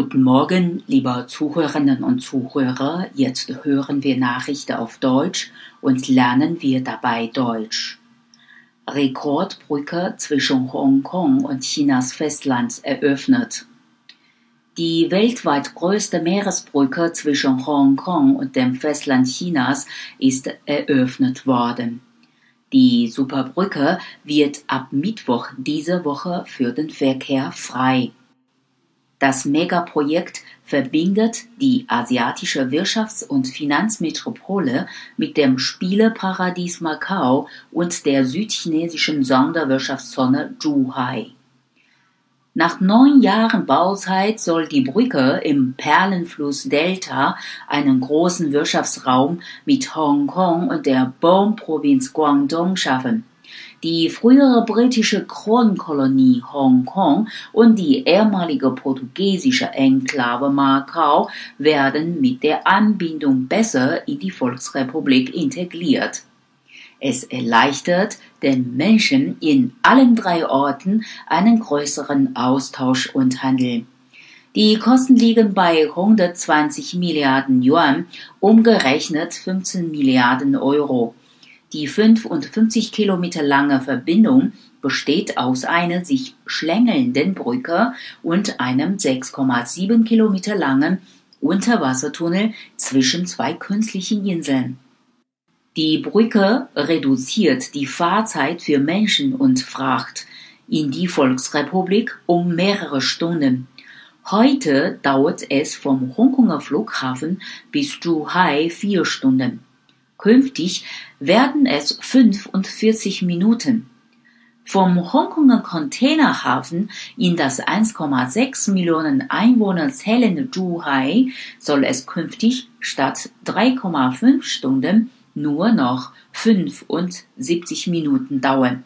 Guten Morgen, liebe Zuhörerinnen und Zuhörer. Jetzt hören wir Nachrichten auf Deutsch und lernen wir dabei Deutsch. Rekordbrücke zwischen Hongkong und Chinas Festland eröffnet. Die weltweit größte Meeresbrücke zwischen Hongkong und dem Festland Chinas ist eröffnet worden. Die Superbrücke wird ab Mittwoch diese Woche für den Verkehr frei. Das Megaprojekt verbindet die asiatische Wirtschafts- und Finanzmetropole mit dem Spieleparadies Macau und der südchinesischen Sonderwirtschaftszone Zhuhai. Nach neun Jahren Bauzeit soll die Brücke im Perlenflussdelta einen großen Wirtschaftsraum mit Hongkong und der Bone-Provinz Guangdong schaffen die frühere britische Kronkolonie Hongkong und die ehemalige portugiesische Enklave Macau werden mit der Anbindung besser in die Volksrepublik integriert. Es erleichtert den Menschen in allen drei Orten einen größeren Austausch und Handel. Die Kosten liegen bei 120 Milliarden Yuan, umgerechnet 15 Milliarden Euro. Die 55 Kilometer lange Verbindung besteht aus einer sich schlängelnden Brücke und einem 6,7 Kilometer langen Unterwassertunnel zwischen zwei künstlichen Inseln. Die Brücke reduziert die Fahrzeit für Menschen und Fracht in die Volksrepublik um mehrere Stunden. Heute dauert es vom Hongkonger Flughafen bis Zhuhai vier Stunden. Künftig werden es 45 Minuten. Vom Hongkonger Containerhafen in das 1,6 Millionen Einwohner zählende Zhuhai soll es künftig statt 3,5 Stunden nur noch 75 Minuten dauern.